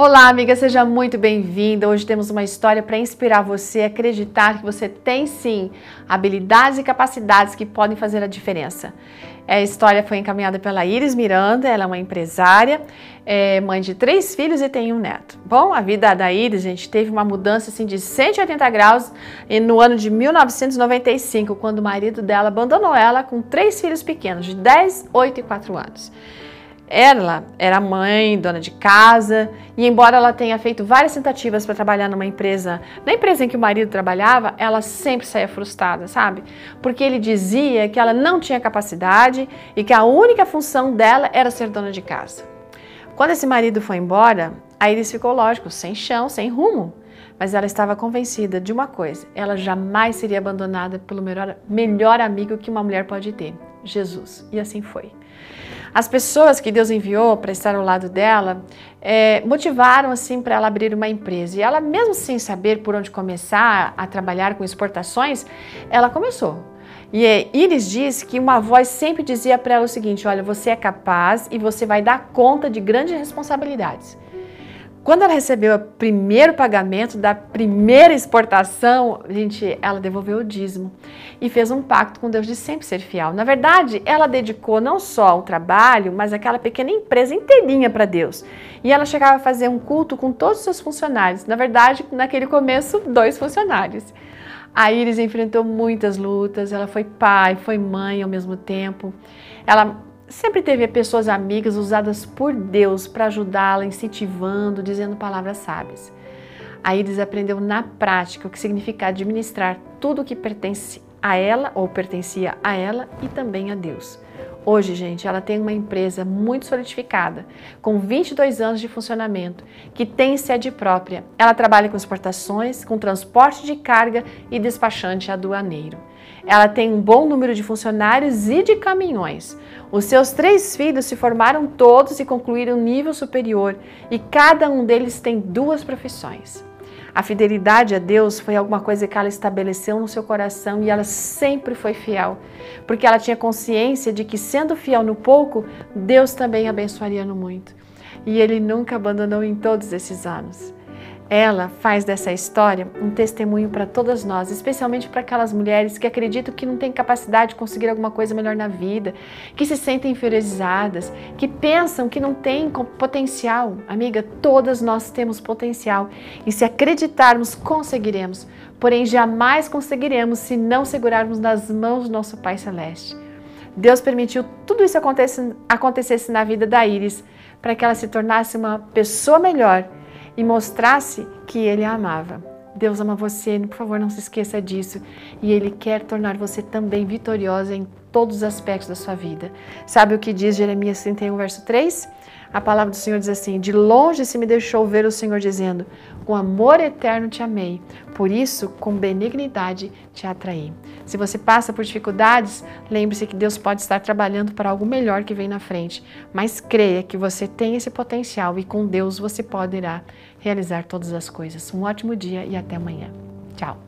Olá, amiga, seja muito bem-vinda. Hoje temos uma história para inspirar você a acreditar que você tem sim habilidades e capacidades que podem fazer a diferença. A história foi encaminhada pela Iris Miranda, ela é uma empresária, é mãe de três filhos e tem um neto. Bom, a vida da Iris, gente, teve uma mudança assim de 180 graus no ano de 1995, quando o marido dela abandonou ela com três filhos pequenos, de 10, 8 e 4 anos. Ela era mãe, dona de casa, e embora ela tenha feito várias tentativas para trabalhar numa empresa, na empresa em que o marido trabalhava, ela sempre saía frustrada, sabe? Porque ele dizia que ela não tinha capacidade e que a única função dela era ser dona de casa. Quando esse marido foi embora, aí eles ficou lógico, sem chão, sem rumo. Mas ela estava convencida de uma coisa: ela jamais seria abandonada pelo melhor, melhor amigo que uma mulher pode ter, Jesus. E assim foi. As pessoas que Deus enviou para estar ao lado dela é, motivaram assim para ela abrir uma empresa. E ela, mesmo sem saber por onde começar a trabalhar com exportações, ela começou. E é, Iris diz que uma voz sempre dizia para ela o seguinte: olha, você é capaz e você vai dar conta de grandes responsabilidades. Quando ela recebeu o primeiro pagamento da primeira exportação, gente, ela devolveu o dízimo e fez um pacto com Deus de sempre ser fiel. Na verdade, ela dedicou não só ao trabalho, mas aquela pequena empresa inteirinha para Deus. E ela chegava a fazer um culto com todos os seus funcionários. Na verdade, naquele começo, dois funcionários. A Iris enfrentou muitas lutas, ela foi pai, foi mãe ao mesmo tempo. Ela sempre teve pessoas amigas usadas por Deus para ajudá-la, incentivando, dizendo palavras sábias. A Iris aprendeu na prática o que significa administrar tudo o que pertence a ela ou pertencia a ela e também a Deus. Hoje, gente, ela tem uma empresa muito solidificada, com 22 anos de funcionamento, que tem sede própria. Ela trabalha com exportações, com transporte de carga e despachante aduaneiro. Ela tem um bom número de funcionários e de caminhões. Os seus três filhos se formaram todos e concluíram nível superior, e cada um deles tem duas profissões. A fidelidade a Deus foi alguma coisa que ela estabeleceu no seu coração e ela sempre foi fiel, porque ela tinha consciência de que, sendo fiel no pouco, Deus também abençoaria no muito. E ele nunca abandonou em todos esses anos. Ela faz dessa história um testemunho para todas nós, especialmente para aquelas mulheres que acreditam que não têm capacidade de conseguir alguma coisa melhor na vida, que se sentem inferiorizadas, que pensam que não têm potencial. Amiga, todas nós temos potencial e se acreditarmos, conseguiremos. Porém, jamais conseguiremos se não segurarmos nas mãos do nosso Pai Celeste. Deus permitiu tudo isso acontecesse, acontecesse na vida da Iris para que ela se tornasse uma pessoa melhor e mostrasse que ele a amava. Deus ama você, por favor, não se esqueça disso. E Ele quer tornar você também vitoriosa em todos os aspectos da sua vida. Sabe o que diz Jeremias 31, verso 3? A palavra do Senhor diz assim: De longe se me deixou ver o Senhor dizendo: Com amor eterno te amei, por isso com benignidade te atraí. Se você passa por dificuldades, lembre-se que Deus pode estar trabalhando para algo melhor que vem na frente, mas creia que você tem esse potencial e com Deus você poderá realizar todas as coisas. Um ótimo dia e até amanhã. Tchau.